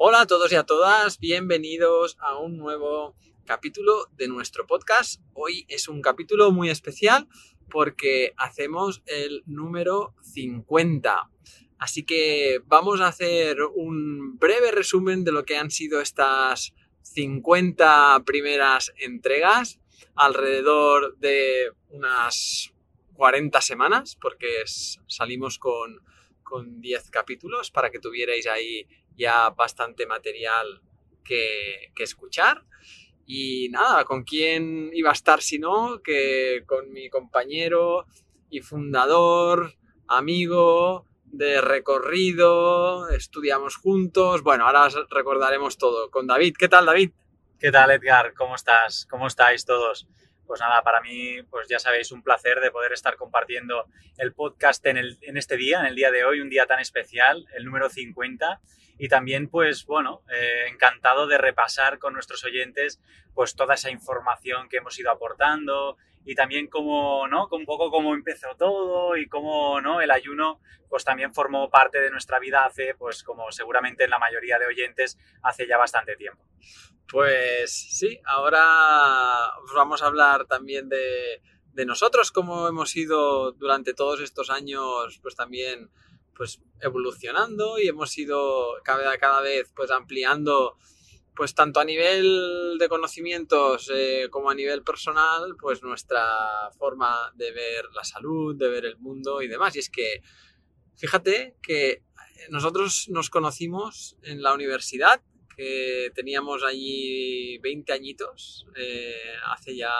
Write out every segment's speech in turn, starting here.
Hola a todos y a todas, bienvenidos a un nuevo capítulo de nuestro podcast. Hoy es un capítulo muy especial porque hacemos el número 50. Así que vamos a hacer un breve resumen de lo que han sido estas 50 primeras entregas, alrededor de unas 40 semanas, porque salimos con, con 10 capítulos para que tuvierais ahí ya bastante material que, escuchar. Y nada, ¿con quién iba a estar si no? Que con mi compañero y fundador, amigo de recorrido, estudiamos juntos. Bueno, ahora recordaremos todo. Con David, ¿qué tal David? ¿Qué tal Edgar? ¿Cómo estás? ¿Cómo estáis todos? Pues nada, para mí, pues ya sabéis, un placer de poder estar compartiendo el podcast en, el, en este día, en el día de hoy, un día tan especial, el número 50 y también pues bueno, eh, encantado de repasar con nuestros oyentes pues toda esa información que hemos ido aportando y también cómo, ¿no? Un poco cómo empezó todo y cómo, ¿no? El ayuno pues también formó parte de nuestra vida hace pues como seguramente en la mayoría de oyentes hace ya bastante tiempo. Pues sí, ahora os vamos a hablar también de, de nosotros, cómo hemos ido durante todos estos años pues también pues evolucionando y hemos ido cada, cada vez pues ampliando pues tanto a nivel de conocimientos eh, como a nivel personal pues nuestra forma de ver la salud, de ver el mundo y demás. Y es que fíjate que nosotros nos conocimos en la universidad, que teníamos allí 20 añitos, eh, hace ya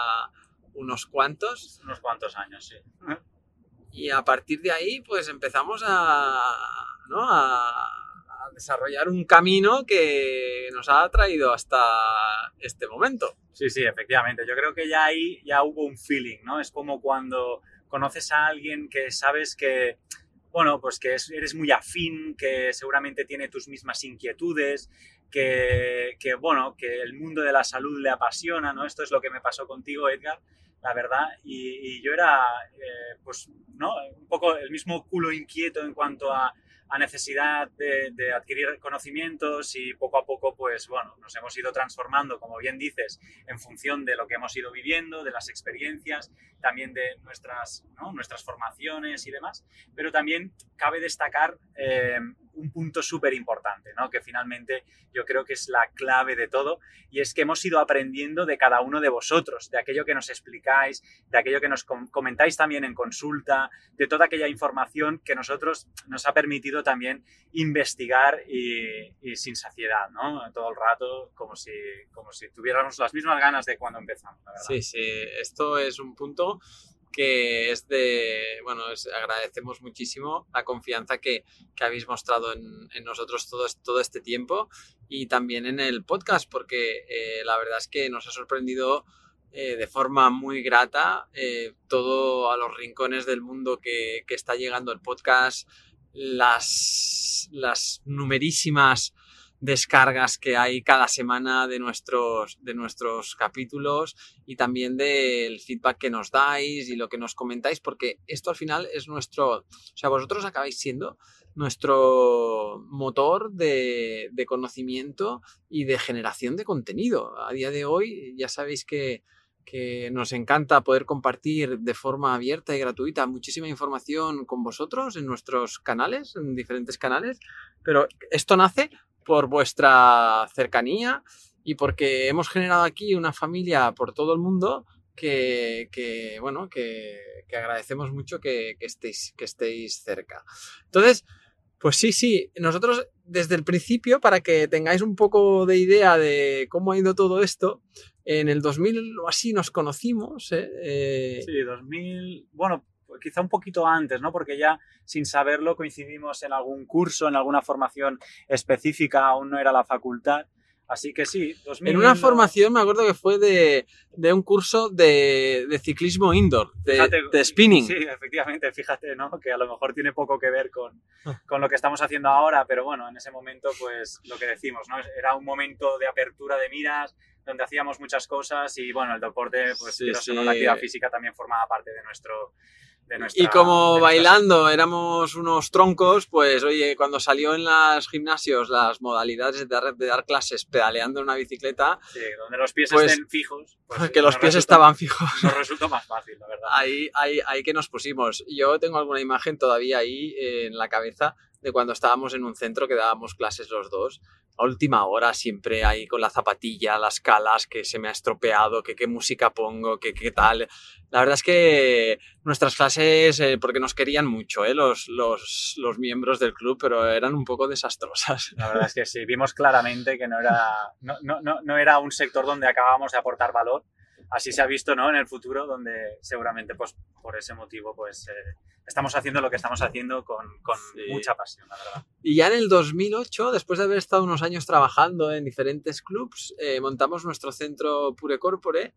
unos cuantos. Unos cuantos años, sí. Y a partir de ahí, pues empezamos a, desarrollar un camino que nos ha traído hasta este momento. Sí, sí, efectivamente. Yo creo que ya ahí ya hubo un feeling, ¿no? Es como cuando conoces a alguien que sabes que, bueno, pues que eres muy afín, que seguramente tiene tus mismas inquietudes, que, bueno, que el mundo de la salud le apasiona, ¿no? Esto es lo que me pasó contigo, Edgar la verdad. Y, yo era, eh, pues, ¿no? Un poco el mismo culo inquieto en cuanto a, necesidad de, adquirir conocimientos y poco a poco, pues, bueno, nos hemos ido transformando, como bien dices, en función de lo que hemos ido viviendo, de las experiencias, también de nuestras, nuestras formaciones y demás. Pero también cabe destacar eh, un punto súper importante, ¿no? que finalmente yo creo que es la clave de todo, y es que hemos ido aprendiendo de cada uno de vosotros, de aquello que nos explicáis, de aquello que nos comentáis también en consulta, de toda aquella información que nosotros nos ha permitido también investigar y, sin saciedad, ¿no? todo el rato, como si, como si tuviéramos las mismas ganas de cuando empezamos. Sí, sí, esto es un punto que es de, bueno, agradecemos muchísimo la confianza que, habéis mostrado en, nosotros todo, todo, este tiempo y también en el podcast, porque eh, la verdad es que nos ha sorprendido eh, de forma muy grata eh, todo a los rincones del mundo que, que está llegando el podcast, las, las numerísimas descargas que hay cada semana de nuestros, de nuestros capítulos y también del feedback que nos dais y lo que nos comentáis, porque esto al final es nuestro, o sea, vosotros acabáis siendo nuestro motor de, de conocimiento y de generación de contenido. A día de hoy ya sabéis que, que nos encanta poder compartir de forma abierta y gratuita muchísima información con vosotros en nuestros canales, en diferentes canales, pero esto nace por vuestra cercanía y porque hemos generado aquí una familia por todo el mundo que, bueno, que, agradecemos mucho que, estéis, que estéis cerca. Entonces, pues sí, sí, nosotros desde el principio, para que tengáis un poco de idea de cómo ha ido todo esto, en el 2000 o así nos conocimos. ¿eh? Eh, sí, 2000, bueno, quizá un poquito antes, ¿no? Porque ya sin saberlo coincidimos en algún curso, en alguna formación específica, aún no era la facultad. Así que sí, En una formación me acuerdo que fue de, un curso de, ciclismo indoor, de, spinning. Sí, efectivamente, fíjate, ¿no? Que a lo mejor tiene poco que ver con, ah. con, lo que estamos haciendo ahora, pero bueno, en ese momento, pues lo que decimos, ¿no? Era un momento de apertura de miras, donde hacíamos muchas cosas y bueno, el deporte, pues sí, la actividad física también formaba parte de nuestro, de nuestra... Y como de nuestra- bailando éramos unos troncos, pues oye, cuando salió en los gimnasios las modalidades de dar, de dar clases pedaleando en una bicicleta, Sí, donde los pies Pues- estén fijos. pues, que los pies resulta- estaban fijos. Nos resultó más fácil, la verdad. Ahí, ahí, ahí que nos pusimos. Yo tengo alguna imagen todavía ahí eh, en la cabeza de cuando estábamos en un centro que dábamos clases los dos. A última hora siempre ahí con la zapatilla, las calas, que se me ha estropeado, que qué música pongo, que qué tal. La verdad es que nuestras clases, eh, porque nos querían mucho, eh, los, los, los miembros del club, pero eran un poco desastrosas. La verdad es que sí, vimos claramente que no era, no, no, no, no era un sector donde acabábamos de aportar valor. Así se ha visto ¿no? en el futuro, donde seguramente pues, por ese motivo pues, eh, estamos haciendo lo que estamos haciendo con, con Sí. mucha pasión, la verdad. Y ya en el 2008, después de haber estado unos años trabajando en diferentes clubs, eh, montamos nuestro centro Pure Corpore,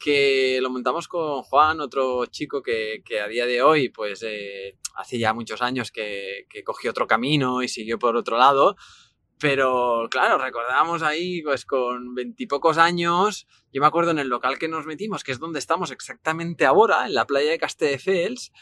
que lo montamos con Juan, otro chico que, que a día de hoy, pues eh, hace ya muchos años que, que cogió otro camino y siguió por otro lado. Pero claro, recordábamos ahí, pues con veintipocos años, yo me acuerdo en el local que nos metimos, que es donde estamos exactamente ahora, en la playa de Castelldefels,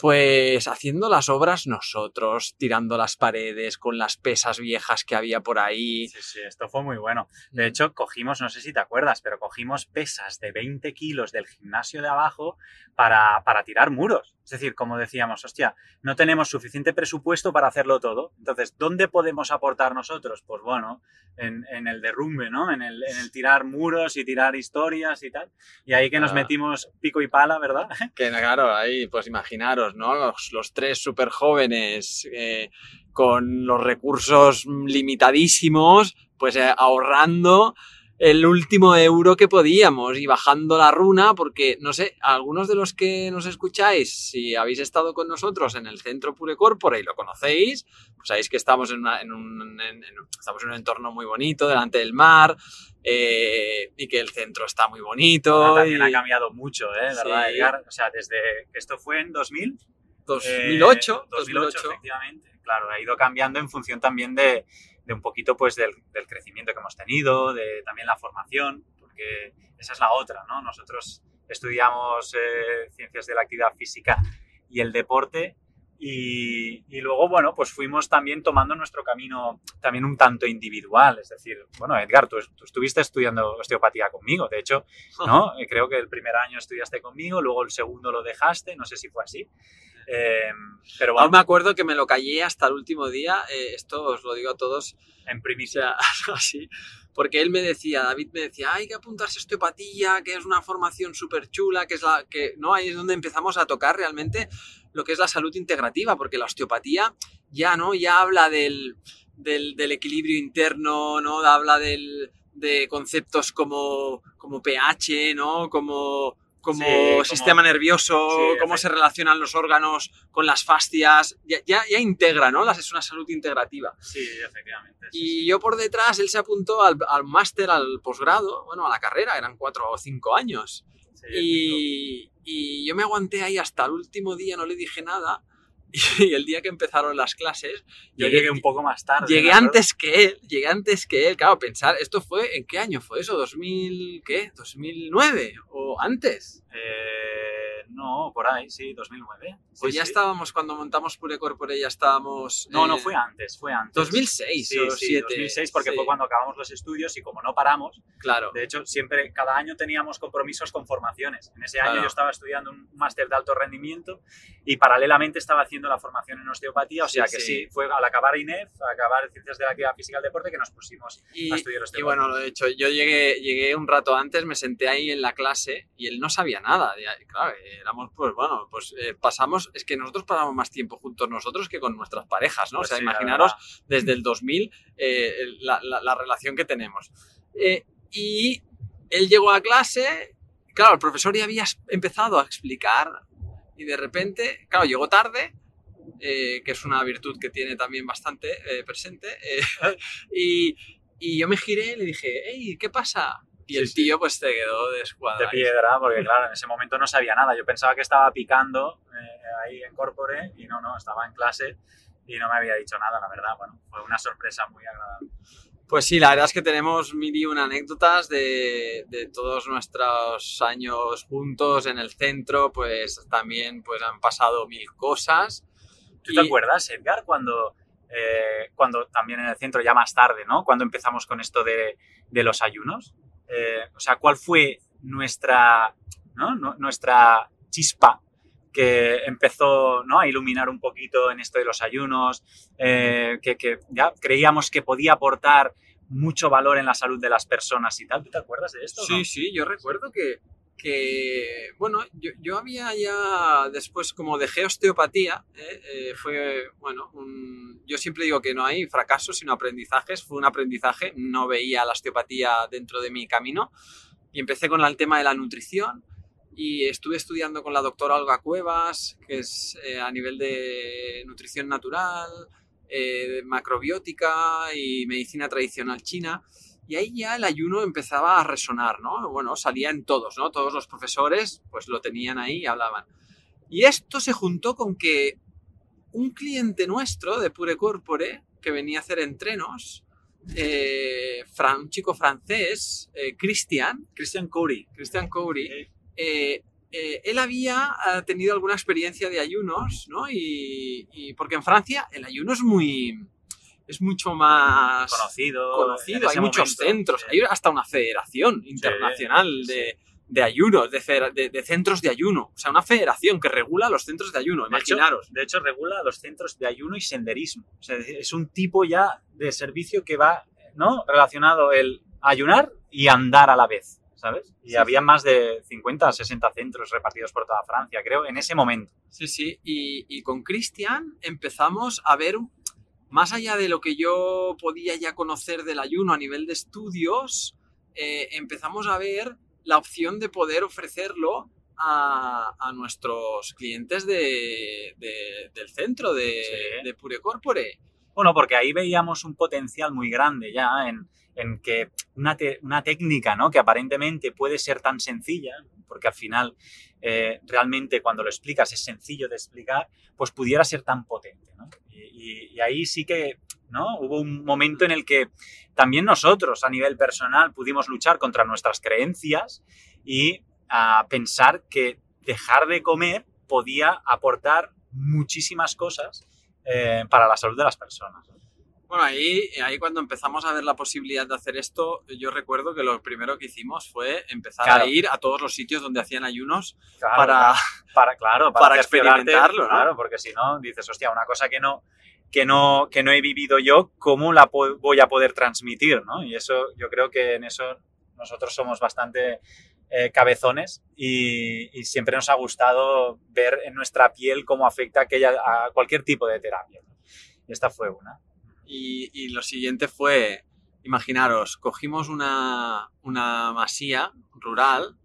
pues haciendo las obras nosotros, tirando las paredes con las pesas viejas que había por ahí. Sí, sí, esto fue muy bueno. De hecho, cogimos, no sé si te acuerdas, pero cogimos pesas de 20 kilos del gimnasio de abajo para, para tirar muros. Es decir, como decíamos, hostia, no tenemos suficiente presupuesto para hacerlo todo. Entonces, ¿dónde podemos aportar nosotros? Pues bueno, en, en el derrumbe, ¿no? En el, en el tirar muros y tirar historias y tal. Y ahí que nos Ah. metimos pico y pala, ¿verdad? Que claro, ahí pues imaginaros, ¿no? Los, los tres súper jóvenes eh, con los recursos limitadísimos, pues eh, ahorrando el último euro que podíamos y bajando la runa, porque no sé, algunos de los que nos escucháis, si habéis estado con nosotros en el centro Pure Corpore y lo conocéis, pues sabéis que estamos en, una- en un, en- en- estamos en un entorno muy bonito, delante del mar, eh, y que el centro está muy bonito. También y- ha cambiado mucho, ¿eh? ¿Verdad, Sí. Edgar? O sea, desde que esto fue en 2000, 2008, Eh, 2008. efectivamente. Claro, ha ido cambiando en función también de, de un poquito pues del, del crecimiento que hemos tenido, de también la formación, porque esa es la otra, ¿no? Nosotros estudiamos eh, ciencias de la actividad física y el deporte y, y luego, bueno, pues fuimos también tomando nuestro camino también un tanto individual, es decir, bueno, Edgar, tú, tú estuviste estudiando osteopatía conmigo, de hecho, ¿no? Creo que el primer año estudiaste conmigo, luego el segundo lo dejaste, no sé si fue así. Eh, pero Aún me acuerdo que me lo callé hasta el último día, eh, esto os lo digo a todos, en primicia. así, porque él me decía, David me decía, hay que apuntarse a osteopatía, que es una formación súper chula, que es la que, no, ahí es donde empezamos a tocar realmente lo que es la salud integrativa, porque la osteopatía ya, ¿no? Ya habla del, del, del equilibrio interno, ¿no? Habla del, de conceptos como, como pH, ¿no? Como, como Sí, como- sistema nervioso, Sí, cómo se relacionan los órganos con las fascias, ya, ya, ya integra, ¿no? Las- Es una salud integrativa. Sí, efectivamente. sí, Y yo por detrás, él se apuntó al, al máster, al posgrado, bueno, a la carrera, eran cuatro o cinco años. sí, Y, y yo me aguanté ahí hasta el último día, no le dije nada. Y el día que empezaron las clases, Yo llegué un poco más tarde. llegué antes que él, llegué antes que él. Claro, pensar, ¿esto fue, en qué año fue eso? ¿2000, qué? ¿2009? ¿O antes? Eh, no, por ahí, sí, 2009. Sí, Pues ya sí. estábamos, cuando montamos Pure Corpore, ya estábamos... No, no eh, fue antes, fue antes. 2006 Sí, o sí, 7. 2006 porque fue cuando acabamos los estudios y como no paramos, Claro. de hecho siempre, cada año teníamos compromisos con formaciones. En ese año Claro. yo estaba estudiando un máster de alto rendimiento y paralelamente estaba haciendo la formación en osteopatía, o sea que sí. fue al acabar INEF, al acabar Ciencias de la Actividad Física y el Deporte que nos pusimos Y, a estudiar y osteopatía. bueno, lo he hecho, yo llegué, llegué un rato antes, me senté ahí en la clase y él no sabía nada. Y, claro, éramos, pues bueno, pues eh, pasamos, es que nosotros pasamos más tiempo juntos nosotros que con nuestras parejas, ¿no? Pues o sea, sí, imaginaros desde el 2000 eh, la, la- la relación que tenemos. Eh, y él llegó a clase, claro, el profesor ya había empezado a explicar y de repente, claro, llegó tarde, eh, que es una virtud que tiene también bastante eh, presente, eh, y, y yo me giré y le dije, hey, ¿qué pasa? Y el sí. tío pues se quedó de escuadra. de piedra, porque claro, en ese momento no sabía nada. Yo pensaba que estaba picando eh, ahí en Corpore y no, no, estaba en clase y no me había dicho nada, la verdad. Bueno, fue una sorpresa muy agradable. Pues sí, la verdad es que tenemos mil y una anécdotas de, de, todos nuestros años juntos en el centro, pues también pues han pasado mil cosas. ¿Tú te acuerdas, Edgar, cuando, eh, cuando también en el centro, ya más tarde, ¿no? Cuando empezamos con esto de, de los ayunos? Eh, o sea, ¿cuál fue nuestra, ¿no? nuestra chispa que empezó ¿no? a iluminar un poquito en esto de los ayunos, eh, que, que, ya creíamos que podía aportar mucho valor en la salud de las personas y tal. ¿Tú te acuerdas de esto? Sí, no? sí, yo recuerdo que, que bueno, yo, yo, había ya después como dejé osteopatía, ¿eh? Eh, fue, bueno, yo siempre digo que no hay fracasos sino aprendizajes, fue un aprendizaje, no veía la osteopatía dentro de mi camino y empecé con el tema de la nutrición y estuve estudiando con la doctora Olga Cuevas, que es eh, a nivel de nutrición natural, macrobiótica y medicina tradicional china. Y ahí ya el ayuno empezaba a resonar, ¿no? Bueno, salía en todos, ¿no? Todos los profesores pues lo tenían ahí y hablaban. Y esto se juntó con que un cliente nuestro de Pure Corpore, que venía a hacer entrenos, eh, un chico francés, eh, Christian. Christian Coury. Christian Coury. Eh, él había tenido alguna experiencia de ayunos, ¿no? Y, y, porque en Francia el ayuno es muy es mucho más conocido, conocido. hay muchos centros, hay hasta una federación internacional de, de, ayunos, de, de, centros de ayuno, o sea, una federación que regula los centros de ayuno, imaginaros. Hecho, de hecho, regula los centros de ayuno y senderismo, o sea, es un tipo ya de servicio que va, ¿no? Relacionado el ayunar y andar a la vez. ¿sabes? Y sí, había sí. más de 50 60 centros repartidos por toda Francia, creo, en ese momento. Sí, sí, y, y con Cristian empezamos a ver, más allá de lo que yo podía ya conocer del ayuno a nivel de estudios, eh, empezamos a ver la opción de poder ofrecerlo a, a nuestros clientes de, de, del centro de, sí. de Pure Corpore. Bueno, porque ahí veíamos un potencial muy grande ya en, en que una, te, una, técnica ¿no? que aparentemente puede ser tan sencilla, porque al final eh, realmente cuando lo explicas es sencillo de explicar, pues pudiera ser tan potente. ¿no? Y, ahí sí que ¿no? hubo un momento en el que también nosotros a nivel personal pudimos luchar contra nuestras creencias y pensar que dejar de comer podía aportar muchísimas cosas eh, para la salud de las personas. Bueno, ahí, ahí cuando empezamos a ver la posibilidad de hacer esto, yo recuerdo que lo primero que hicimos fue empezar claro. a ir a todos los sitios donde hacían ayunos claro, para, para, claro, para, para experimentarlo. ¿no? Claro, porque si no, dices, hostia, una cosa que no, que no, que no he vivido yo, ¿cómo la voy a poder transmitir? ¿no? Y eso, yo creo que en eso nosotros somos bastante eh, cabezones y, y, siempre nos ha gustado ver en nuestra piel cómo afecta aquella, a cualquier tipo de terapia. Y esta fue una. Y, y, lo siguiente fue, imaginaros, cogimos una, una masía rural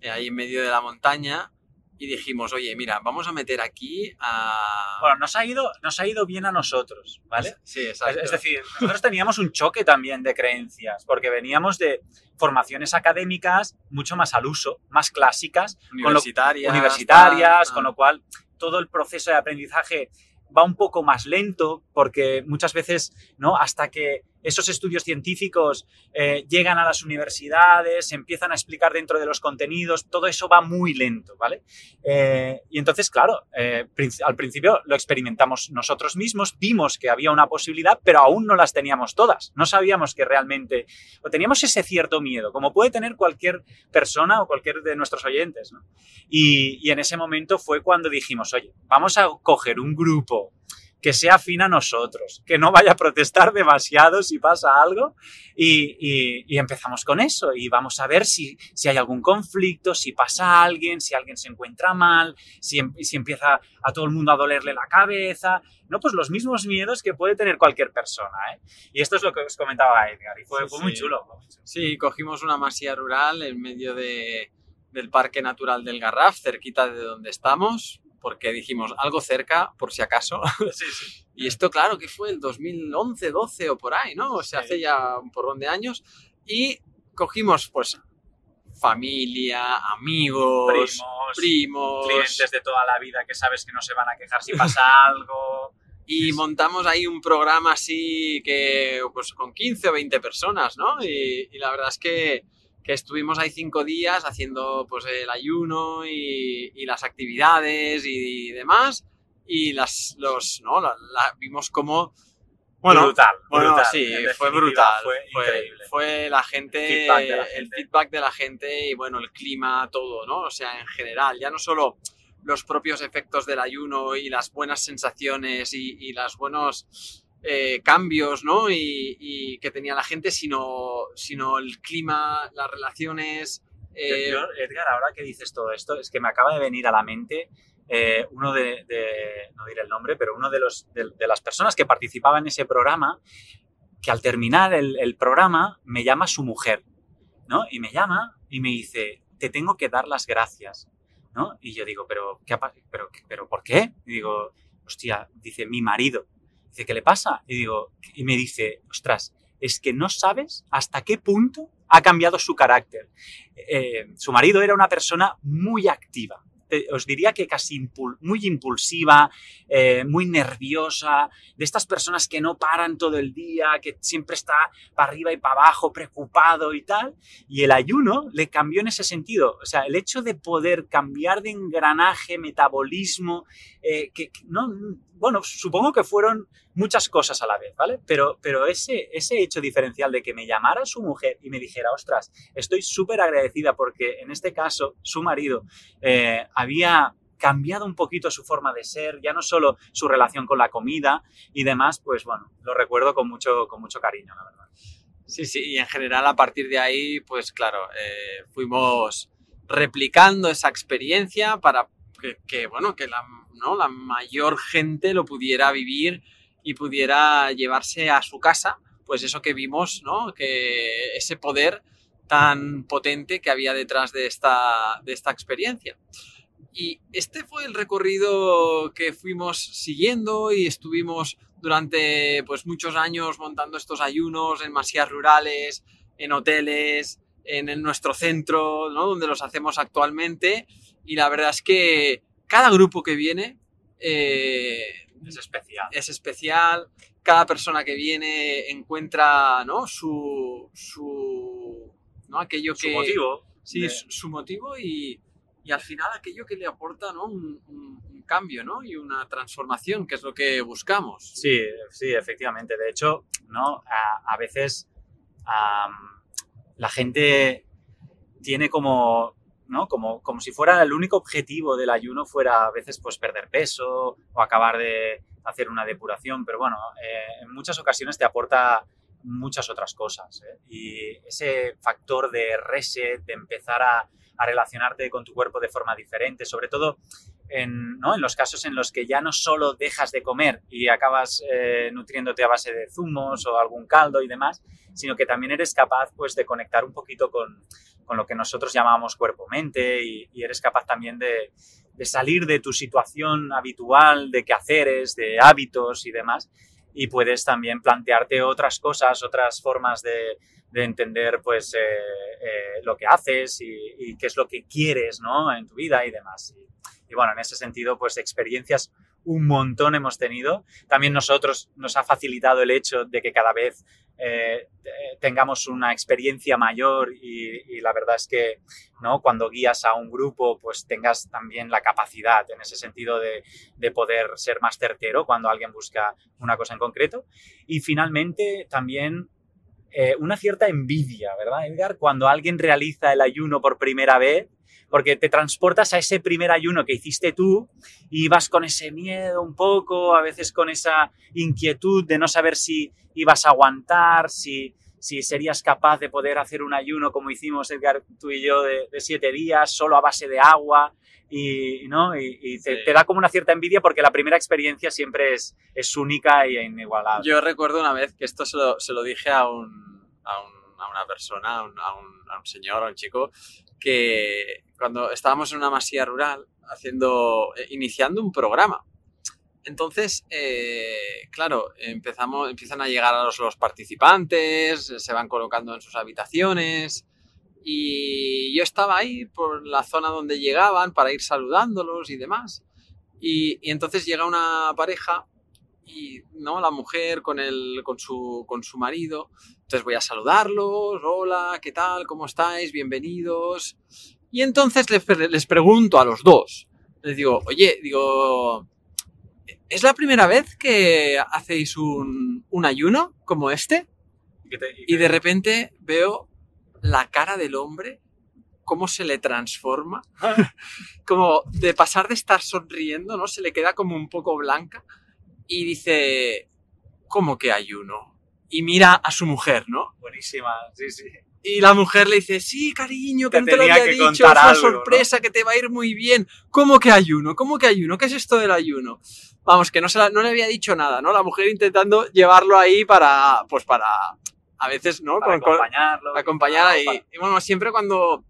eh, ahí en medio de la montaña y dijimos, oye, mira, vamos a meter aquí a... Bueno, nos ha ido, nos ha ido bien a nosotros, ¿vale? Sí, exacto. Es, es decir, nosotros teníamos un choque también de creencias, porque veníamos de formaciones académicas mucho más al uso, más clásicas, universitarias, con lo, universitarias, ah, con lo cual todo el proceso de aprendizaje va un poco más lento porque muchas veces, ¿no? Hasta que esos estudios científicos eh, llegan a las universidades, empiezan a explicar dentro de los contenidos, todo eso va muy lento, ¿vale? Eh, y entonces, claro, eh, al principio lo experimentamos nosotros mismos, vimos que había una posibilidad, pero aún no las teníamos todas. No sabíamos que realmente, o teníamos ese cierto miedo, como puede tener cualquier persona o cualquier de nuestros oyentes. Y, y en ese momento fue cuando dijimos, oye, vamos a coger un grupo que sea afín a nosotros, que no vaya a protestar demasiado si pasa algo y, y, y, empezamos con eso y vamos a ver si, si hay algún conflicto, si pasa alguien, si alguien se encuentra mal, si, si, empieza a todo el mundo a dolerle la cabeza, no, pues los mismos miedos que puede tener cualquier persona, ¿eh? Y esto es lo que os comentaba Edgar y fue, sí, fue muy, sí. chulo, Sí, cogimos una masía rural en medio de, del Parque Natural del Garraf, cerquita de donde estamos, porque dijimos algo cerca, por si acaso. Sí, sí. y esto, claro, que fue el 2011, 12 o por ahí, ¿no? O sea, sí. hace ya un porrón de años. Y cogimos, pues, familia, amigos, primos, primos, clientes de toda la vida que sabes que no se van a quejar si pasa algo. y montamos ahí un programa así que pues con 15 o 20 personas, ¿no? Y, y la verdad es que, que, estuvimos ahí cinco días haciendo pues el ayuno y, y las actividades y, demás y las, los, ¿no? La, la, vimos como... Bueno, brutal, bueno, brutal. sí, fue brutal. Fue, fue, increíble. fue la gente, Feedback de la gente. el feedback de la gente y bueno, el clima, todo, ¿no? O sea, en general, ya no solo los propios efectos del ayuno y las buenas sensaciones y, y los buenos eh, cambios, ¿no? Y, y, que tenía la gente, sino, sino el clima, las relaciones. Eh... Yo, Edgar, ahora que dices todo esto, es que me acaba de venir a la mente eh, uno de, de, no diré el nombre, pero uno de, los, de, de, las personas que participaba en ese programa, que al terminar el, el, programa me llama su mujer, ¿no? Y me llama y me dice, te tengo que dar las gracias, ¿no? Y yo digo, pero, ¿qué pero, pero ¿por qué? Y digo, hostia, dice, mi marido. ¿Qué le pasa? Y digo, y me dice, ostras, es que no sabes hasta qué punto ha cambiado su carácter. Eh, su marido era una persona muy activa, os diría que casi muy impulsiva, eh, muy nerviosa, de estas personas que no paran todo el día, que siempre está para arriba y para abajo, preocupado y tal. Y el ayuno le cambió en ese sentido. O sea, el hecho de poder cambiar de engranaje, metabolismo, eh, que no, bueno, supongo que fueron muchas cosas a la vez, ¿vale? Pero, pero ese, ese hecho diferencial de que me llamara su mujer y me dijera, ostras, estoy súper agradecida porque en este caso su marido eh, había cambiado un poquito su forma de ser, ya no solo su relación con la comida y demás, pues bueno, lo recuerdo con mucho, con mucho cariño, la verdad. Sí, sí, y en general a partir de ahí, pues claro, eh, fuimos replicando esa experiencia para que, que bueno, que la, ¿no? la mayor gente lo pudiera vivir y pudiera llevarse a su casa, pues eso que vimos, ¿no? Que ese poder tan potente que había detrás de esta, de esta experiencia. Y este fue el recorrido que fuimos siguiendo y estuvimos durante pues muchos años montando estos ayunos en masías rurales, en hoteles, en, en nuestro centro, ¿no? donde los hacemos actualmente. Y la verdad es que cada grupo que viene eh, es especial. Es especial. Cada persona que viene encuentra ¿no? su, su ¿no? aquello su que... motivo. Sí, de... su, su, motivo y, y, al final aquello que le aporta ¿no? un, un, un, cambio ¿no? y una transformación, que es lo que buscamos. Sí, sí, efectivamente. De hecho, ¿no? a, a veces um, la gente tiene como ¿no? Como, como si fuera el único objetivo del ayuno fuera a veces pues perder peso o acabar de hacer una depuración, pero bueno, eh, en muchas ocasiones te aporta muchas otras cosas. ¿eh? Y ese factor de reset, de empezar a, a, relacionarte con tu cuerpo de forma diferente, sobre todo en, ¿no? en, los casos en los que ya no solo dejas de comer y acabas eh, nutriéndote a base de zumos o algún caldo y demás, sino que también eres capaz pues, de conectar un poquito con, con lo que nosotros llamamos cuerpo-mente y, y, eres capaz también de, de, salir de tu situación habitual de quehaceres, de hábitos y demás, y puedes también plantearte otras cosas, otras formas de, de entender pues eh, eh, lo que haces y, y, qué es lo que quieres ¿no? en tu vida y demás. Y, y bueno, en ese sentido, pues experiencias un montón hemos tenido. También nosotros nos ha facilitado el hecho de que cada vez eh, tengamos una experiencia mayor y, y, la verdad es que ¿no? cuando guías a un grupo pues tengas también la capacidad en ese sentido de, de poder ser más certero cuando alguien busca una cosa en concreto. Y finalmente también eh, una cierta envidia, ¿verdad, Edgar? Cuando alguien realiza el ayuno por primera vez porque te transportas a ese primer ayuno que hiciste tú y vas con ese miedo un poco, a veces con esa inquietud de no saber si ibas a aguantar, si, si serías capaz de poder hacer un ayuno como hicimos Edgar, tú y yo, de, de siete días, solo a base de agua. Y, ¿no? y, y te, sí. te, da como una cierta envidia porque la primera experiencia siempre es, es única e inigualable. Yo recuerdo una vez que esto se lo, se lo dije a, un, a, un, a una persona, a un, a un, a un señor, a un chico, que cuando estábamos en una masía rural haciendo, eh, iniciando un programa. Entonces, eh, claro, empezamos, empiezan a llegar a los, los, participantes, se van colocando en sus habitaciones y yo estaba ahí por la zona donde llegaban para ir saludándolos y demás. Y, y entonces llega una pareja y no la mujer con el con su con su marido. Entonces voy a saludarlos hola qué tal cómo estáis bienvenidos y entonces les, les pregunto a los dos les digo oye digo es la primera vez que hacéis un, un ayuno como este ¿Y, qué te- y y qué- de repente veo la cara del hombre cómo se le transforma como de pasar de estar sonriendo, ¿no? Se le queda como un poco blanca y dice, ¿cómo que ayuno? Y mira a su mujer, ¿no? Buenísima, sí, sí. Y la mujer le dice, sí, cariño, que Te no te lo había dicho, es una algo, ¿no? sorpresa, que te va a ir muy bien. ¿Cómo que ayuno? ¿Cómo que ayuno? ¿Qué es esto del ayuno? Vamos, que no, se la- no le había dicho nada, ¿no? La mujer intentando llevarlo ahí para, pues para, a veces, ¿no? Para Con- acompañarlo. acompañar ahí. Para- Y bueno, siempre cuando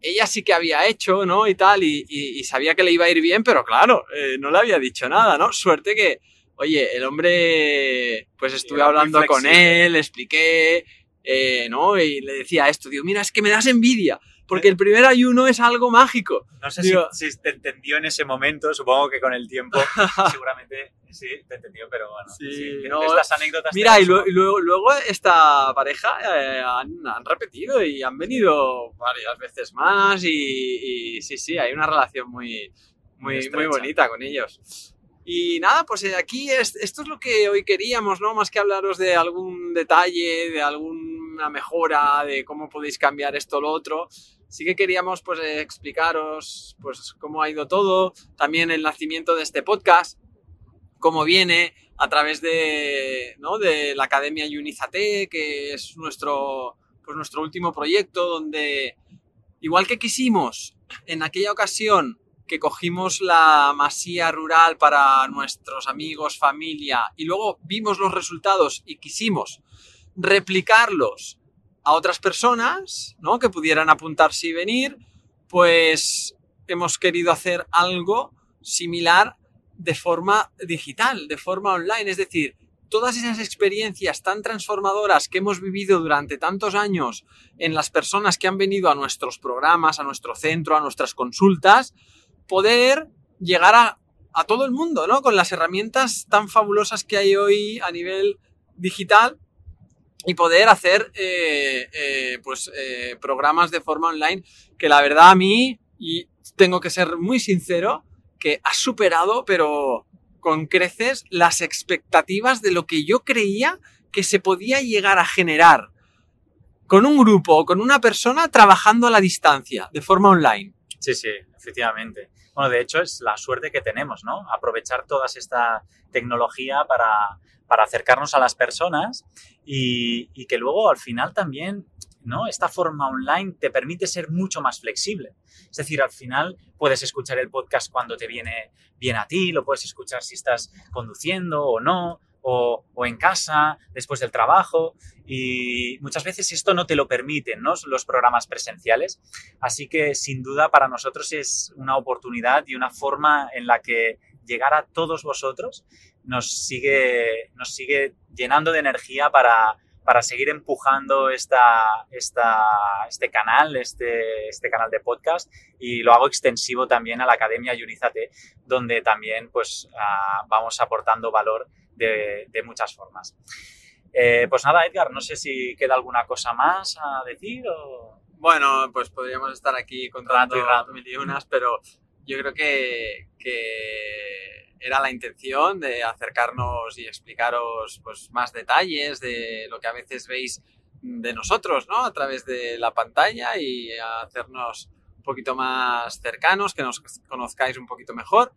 ella sí que había hecho, ¿no? Y tal, y, y- y sabía que le iba a ir bien, pero claro, eh, no le había dicho nada, ¿no? Suerte que, oye, el hombre, pues estuve hablando con él, le expliqué, eh, ¿no? Y le decía esto, digo, mira, es que me das envidia, porque el primer ayuno es algo mágico. No sé Digo- si, si te entendió en ese momento, supongo que con el tiempo seguramente sí te entendió, pero bueno. Sí, de no, estas anécdotas. Mira, y, luego, luego esta pareja eh, han, han repetido y han venido varias veces más y, y sí, sí, hay una relación muy, Muy muy bonita con ellos. Y nada, pues eh, aquí es, esto es lo que hoy queríamos, ¿no? Más que hablaros de algún detalle, de alguna mejora, de cómo podéis cambiar esto o lo otro. Sí que queríamos pues eh, explicaros pues cómo ha ido todo, también el nacimiento de este podcast, cómo viene a través de, ¿no? de la Academia Unizate, que es nuestro, pues nuestro último proyecto, donde igual que quisimos en aquella ocasión que cogimos la masía rural para nuestros amigos, familia, y luego vimos los resultados y quisimos replicarlos a otras personas, ¿no? Que pudieran apuntarse y venir, pues hemos querido hacer algo similar de forma digital, de forma online, es decir, todas esas experiencias tan transformadoras que hemos vivido durante tantos años en las personas que han venido a nuestros programas, a nuestro centro, a nuestras consultas, poder llegar a, todo el mundo, ¿no? Con las herramientas tan fabulosas que hay hoy a nivel digital y poder hacer eh, eh, pues eh, programas de forma online que la verdad a mí y tengo que ser muy sincero que ha superado pero con creces las expectativas de lo que yo creía que se podía llegar a generar con un grupo o con una persona trabajando a la distancia de forma online. Sí, sí, efectivamente. Bueno, de hecho es la suerte que tenemos, ¿no? Aprovechar toda esta tecnología para, para acercarnos a las personas y, y que luego al final también, ¿no? Esta forma online te permite ser mucho más flexible. Es decir, al final puedes escuchar el podcast cuando te viene bien a ti, lo puedes escuchar si estás conduciendo o no, o, en casa, después del trabajo, y muchas veces esto no te lo permiten, ¿no? Los programas presenciales. Así que sin duda para nosotros es una oportunidad y una forma en la que llegar a todos vosotros nos sigue, nos sigue llenando de energía para, para seguir empujando esta, este canal, este, este canal de podcast y lo hago extensivo también a la Academia Unizate, donde también pues ah, vamos aportando valor de, de muchas formas. Eh, pues nada, Edgar, no sé si queda alguna cosa más a decir o... Bueno, pues podríamos estar aquí contando Rato y rato. mil y unas, pero yo creo que, que era la intención de acercarnos y explicaros pues, más detalles de lo que a veces veis de nosotros, ¿no? A través de la pantalla y hacernos un poquito más cercanos, que nos conozcáis un poquito mejor.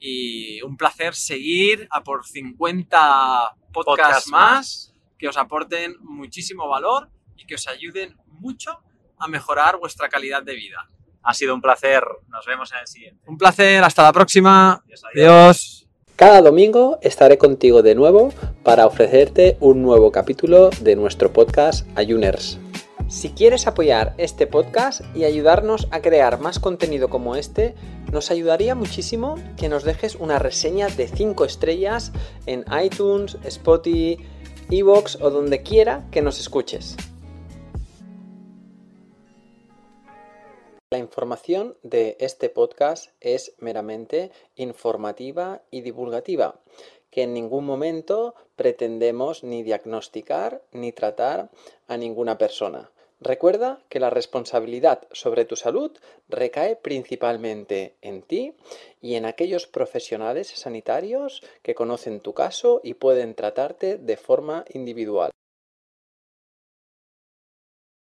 Y un placer seguir a por 50 podcasts Podcast más que os aporten muchísimo valor y que os ayuden mucho a mejorar vuestra calidad de vida. Ha sido un placer. Nos vemos en el siguiente. Un placer, hasta la próxima. Adiós, adiós. Adiós. Cada domingo estaré contigo de nuevo para ofrecerte un nuevo capítulo de nuestro podcast Ayuners. Si quieres apoyar este podcast y ayudarnos a crear más contenido como este, nos ayudaría muchísimo que nos dejes una reseña de 5 estrellas en iTunes, Spotify, Evox o donde quiera que nos escuches. La información de este podcast es meramente informativa y divulgativa. que en ningún momento pretendemos ni diagnosticar ni tratar a ninguna persona. Recuerda que la responsabilidad sobre tu salud recae principalmente en ti y en aquellos profesionales sanitarios que conocen tu caso y pueden tratarte de forma individual.